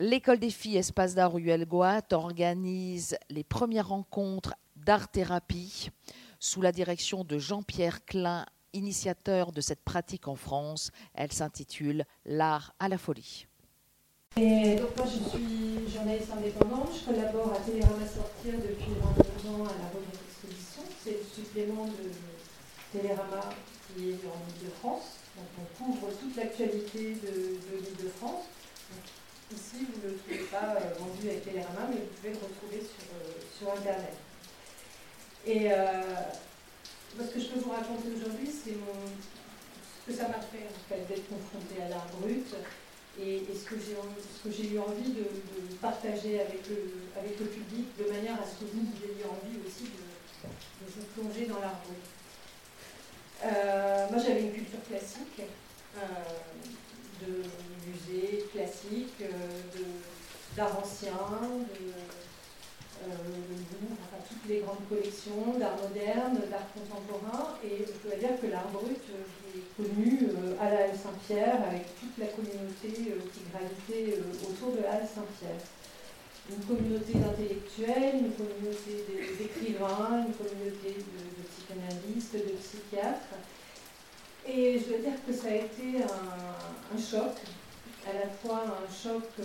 l'école des filles Espace d'art Ruelle Goat organise les premières rencontres d'art-thérapie sous la direction de Jean-Pierre Klein, initiateur de cette pratique en France. Elle s'intitule L'art à la folie. donc moi je suis journaliste indépendante, je collabore à Télérama Sortir depuis 22 ans à la revue d'exposition. C'est le supplément de Télérama qui est en Ile-de-France. Donc on couvre toute l'actualité de, de l'Île-de-France. Ici, vous ne le trouvez pas euh, vendu avec Télérama, mais vous pouvez le retrouver sur, euh, sur Internet. Et euh, ce que je peux vous raconter aujourd'hui, c'est ce que ça m'a fait, d'être confrontée à l'art brut et, ce que j'ai eu envie de, partager avec le, public de manière à ce que vous, ayez envie aussi de, vous plonger dans l'art brut. Moi, j'avais une culture classique, de musée classique, euh, d'art ancien, de, enfin, toutes les grandes collections d'art moderne, d'art contemporain. Et je dois dire que l'art brut, j'ai connu à la Halle Saint-Pierre avec toute la communauté qui gravitait autour de la Halle Saint-Pierre une communauté d'intellectuels, une communauté d'écrivains, une communauté de, psychanalystes, de psychiatres. Et je dois dire que ça a été un, choc, à la fois un choc euh,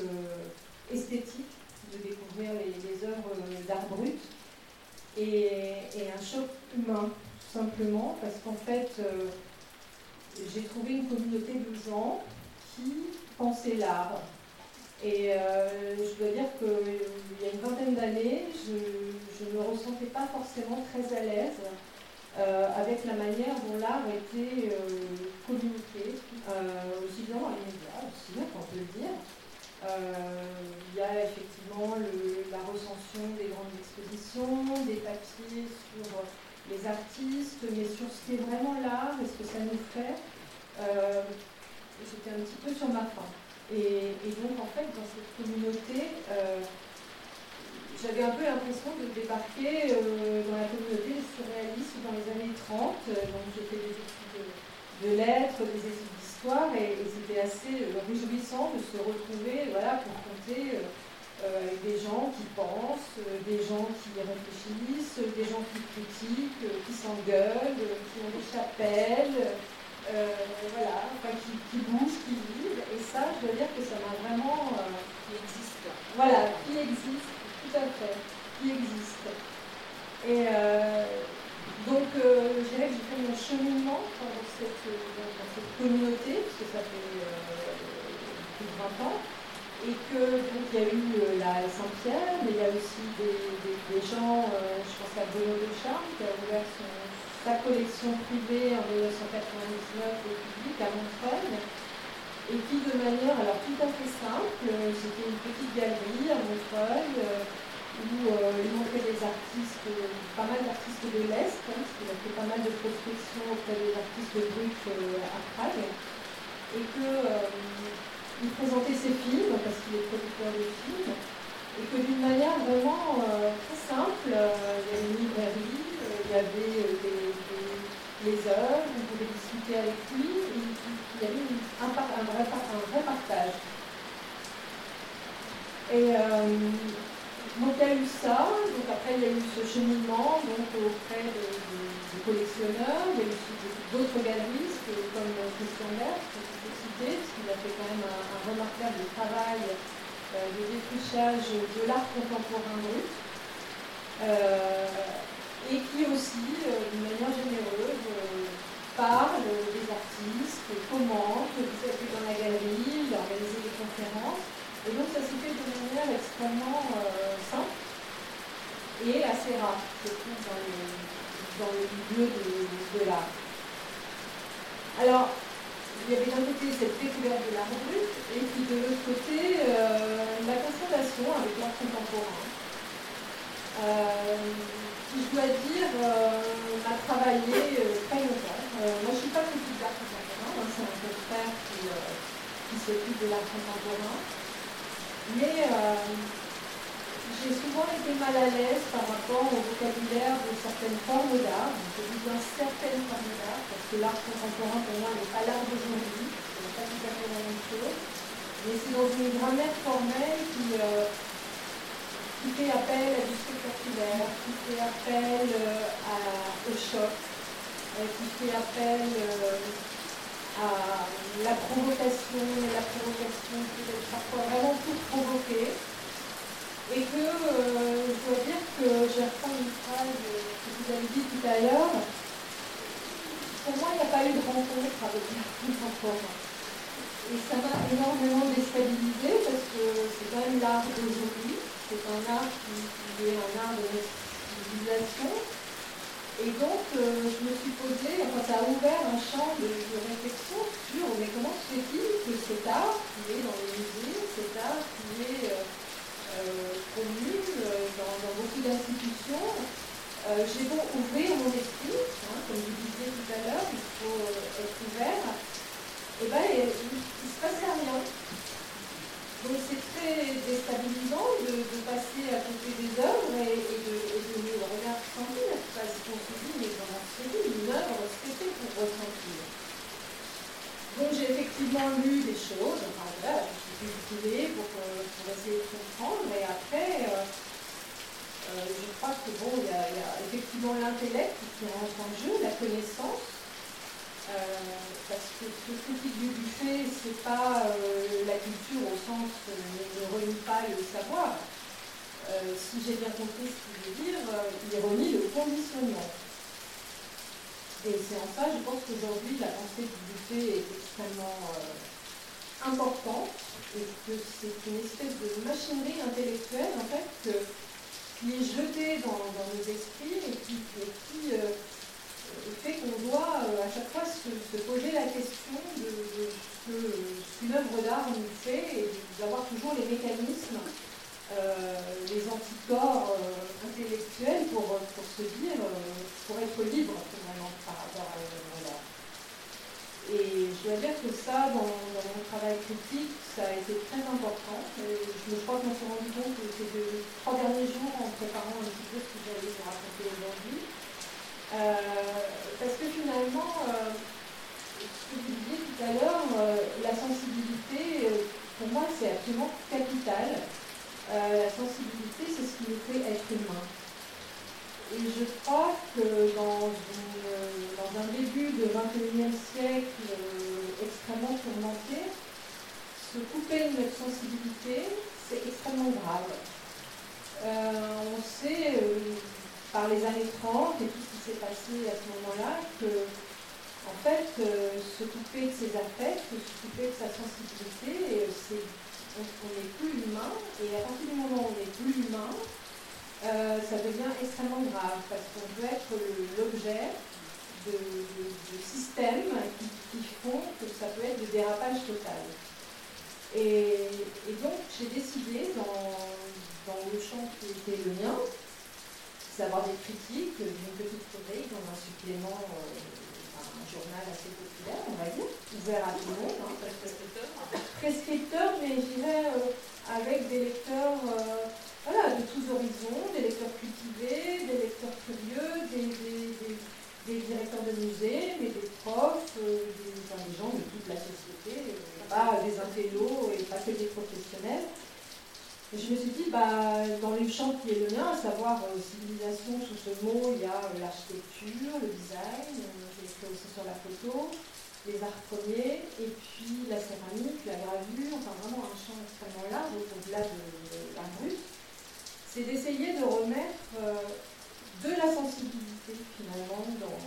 esthétique de découvrir les, œuvres d'art brut et, un choc humain, tout simplement, parce qu'en fait, euh, j'ai trouvé une communauté de gens qui pensaient l'art, et euh, je dois dire qu'il y a une vingtaine d'années, je ne me ressentais pas forcément très à l'aise. euh, avec la manière dont l'art était euh, communiqué, aussi bien dans les médias, aussi, on peut le dire. il y a effectivement la recension des grandes expositions, des papiers sur les artistes, mais sur ce qui est vraiment l'art et ce que ça nous fait. J'étais un petit peu sur ma faim. Et, donc, en fait, dans cette communauté, euh, j'avais un peu l'impression de débarquer euh, dans la communauté surréaliste dans les années 30. Donc, j'ai fait des études de, lettres, des études d'histoire, et, c'était assez euh, réjouissant de se retrouver, voilà, confronté avec des gens qui pensent, des gens qui réfléchissent, des gens qui critiquent, qui s'engueulent, qui ont des chapelles. Euh, voilà, enfin, qui, qui, bouge, qui vivent. Et ça, je dois dire que ça m'a vraiment. Euh, qui existe. Voilà, qui existe, qui existe. Et euh, donc, je dirais que j'ai fait mon cheminement dans cette, dans cette communauté, parce que ça fait plus de 20 ans. Et que il y a eu la Saint-Pierre, mais il y a aussi des, gens, je pense à Bruno Charme, qui a ouvert sa collection privée en 1999 au public à Montreuil, et qui de manière alors tout à fait simple, c'était une petite galerie à Montreuil, euh, où euh, il montrait des artistes, pas mal d'artistes de l'Est, hein, parce qu'il a fait pas mal de prospection auprès des artistes bruts euh, à Prague, et qu'il présentait ses films, parce qu'il est producteur de films, et que d'une manière vraiment très simple, il y avait une librairie, il y avait des les œuvres, vous pouvez discuter avec lui, il y avait un, vrai, partage. Et euh, donc il y a eu donc après il y a eu ce cheminement auprès des collectionneurs, il y a eu d'autres galeristes comme Christian Bert, que je citer, parce qu'il a fait quand même un, remarquable travail euh, de défrichage de l'art contemporain brut. Euh, et qui aussi, euh, d'une manière généreuse, euh, parle des artistes, commente, vous êtes dans la galerie, il a organisé des conférences. Et donc ça s'est fait de manière extrêmement et assez rare, je trouve, dans le, milieu de, l'art. Alors, il y avait d'un côté cette découverte de l'art brut, et puis de l'autre côté, la confrontation avec l'art contemporain je dois dire, euh, m'a travaillé euh, très longtemps. Euh, moi, je ne suis pas critique d'art contemporain, c'est un confrère qui, qui s'occupe de l'art contemporain. Mais j'ai souvent été mal à l'aise par rapport au vocabulaire de certaines formes d'art. Je dis bien certaines formes d'art, parce que l'art contemporain, pour moi, n'est pas l'art d'aujourd'hui, ce n'est pas tout à fait la même chose. mais c'est dans une grammaire formelle qui, qui fait appel à du spectaculaire, qui fait appel au choc, qui fait appel à la provocation, et la provocation peut être parfois vraiment tout provoquer. Et que je dois dire que j'ai repris une phrase que vous avez dit tout à l'heure, pour moi, il n'y a pas eu de rencontre avec l'art contemporain. Et ça m'a énormément déstabilisé parce que c'est quand même l'art d'aujourd'hui. C'est un art qui, est un art de civilisation. Et donc, euh, je me suis posé, enfin, ça a ouvert un champ de, réflexion sur mais comment se fait-il que cet art qui est dans les musées, cet art qui est euh, euh, connu dans, beaucoup d'institutions, j'ai beau ouvrir mon esprit, hein, comme je disais tout à l'heure, il faut être ouvert et eh bien, il ne se passait rien. Donc c'est très déstabilisant de, passer à des œuvres et, de, et de nous regarder sentir, parce qu'on se dit, mais comment se fait une œuvre, ce que pour ressentir Donc j'ai effectivement lu des choses, enfin voilà, je suis cultivée pour, pour essayer de comprendre, et après, euh, euh, je crois que bon, il y, a effectivement l'intellect qui rentre en jeu, la connaissance, euh, parce que ce critique du buffet, c'est pas euh, la culture au sens euh, ne renie pas le savoir. si j'ai bien compris ce qu'il veut dire, il renie le conditionnement. Et c'est en ça, je pense qu'aujourd'hui, la pensée du buffet est extrêmement importante et que c'est une espèce de machinerie intellectuelle, en fait, qui est jetée dans, nos esprits et qui, fait qu'on doit euh, à chaque fois se, poser la question de, ce qu'une œuvre d'art nous fait et d'avoir toujours les mécanismes, euh, les anticorps euh, intellectuels pour, se dire, pour être libre finalement par rapport à l'œuvre d'art. Et je dois dire que ça, dans, mon travail critique, ça a été très important. Je crois que je me suis rendu compte ces trois derniers jours, en préparant un petit que j'allais vous raconter aujourd'hui, parce que finalement, euh, ce que vous disiez tout à l'heure, euh, la sensibilité, pour moi, c'est absolument capital. la sensibilité, c'est ce qui nous fait être humain. Et je crois que dans, un début de 21e siècle extrêmement tourmenté, se couper de notre sensibilité, c'est extrêmement grave. on sait par les années 30 et tout ce qui s'est passé à ce moment-là, que en fait, euh, se couper de ses affects, se couper de sa sensibilité, c'est, on n'est plus humain, et à partir du moment où on n'est plus humain, euh, ça devient extrêmement grave, parce qu'on peut être l'objet de, systèmes qui, font que ça peut être de dérapage total. Et, donc, j'ai décidé, dans, dans le champ qui était le mien, avoir des critiques d'une petite chronique dans un supplément, euh, un journal assez populaire, on va dire, ouvert à tout le monde. Hein, prescripteur. mais je dirais euh, avec des lecteurs euh, voilà, de tous horizons, des lecteurs cultivés, des lecteurs curieux, des, directeurs de musées, mais des profs, des, gens de toute la société, pas des intellos et pas que des professionnels. Et je me suis dit, bah, dans les champs qui est le mien, à savoir euh, civilisation, sous ce mot, il y a euh, l'architecture, le design, euh, aussi sur la photo, les arts premiers, et puis la céramique, la gravure, enfin vraiment un champ extrêmement large, au-delà de, la brute. C'est d'essayer de remettre de la sensibilité finalement dans,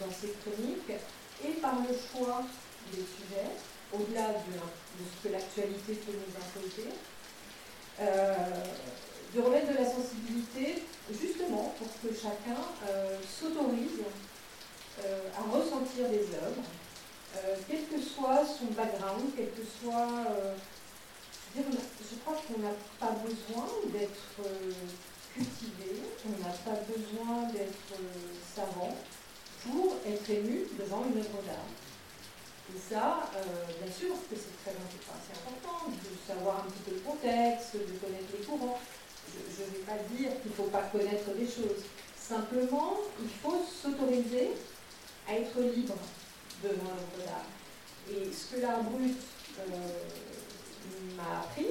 dans, ces chroniques, et par le choix des sujets, au-delà de, ce que l'actualité peut nous imposer, euh, de remettre de la sensibilité justement pour que chacun euh, s'autorise euh, à ressentir des œuvres, quel que soit son background, quel que soit... je crois qu'on n'a pas besoin d'être cultivé, on n'a pas besoin d'être savant pour être ému devant une œuvre d'art. Et ça, euh, bien sûr que c'est très important de savoir un petit peu le contexte, de connaître les courants. Je ne vais pas dire qu'il ne faut pas connaître des choses. Simplement, il faut s'autoriser à être libre devant l'œuvre d'art. Et ce que l'art brut euh, m'a appris,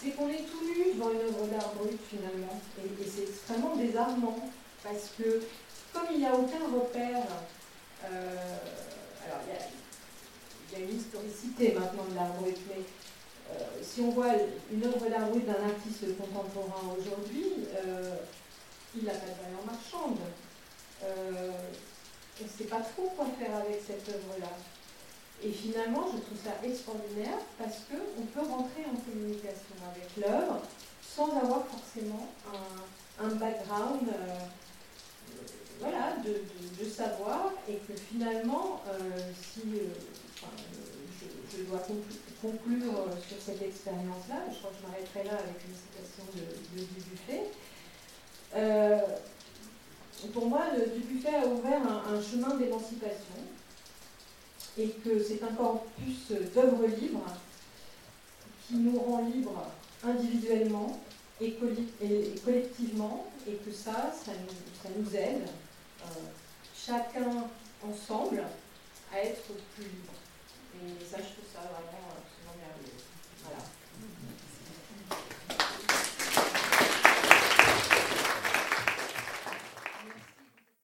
c'est qu'on est tout nu devant une œuvre d'art brut finalement. Et, c'est extrêmement désarmant parce que comme il n'y a aucun repère, alors il y, il y, a, une historicité maintenant de l'art brut, mais si on voit une œuvre d'art brut d'un artiste contemporain aujourd'hui, il n'a pas de valeur marchande. Euh, on ne sait pas trop quoi faire avec cette œuvre-là. Et finalement, je trouve ça extraordinaire parce qu'on peut rentrer en communication avec l'œuvre sans avoir forcément un, background euh, voilà, de, savoir et que finalement, euh, si je, dois conclure sur cette expérience-là, je crois que je m'arrêterai là avec une citation de, de Dubuffet, euh, pour moi, Dubuffet a ouvert un, chemin d'émancipation et que c'est un corpus d'œuvres libres qui nous rend libres individuellement et, collectivement et que ça, ça nous, aide, euh, chacun ensemble, à être plus libre. Et ça, je trouve ça vraiment absolument merveilleux. Voilà.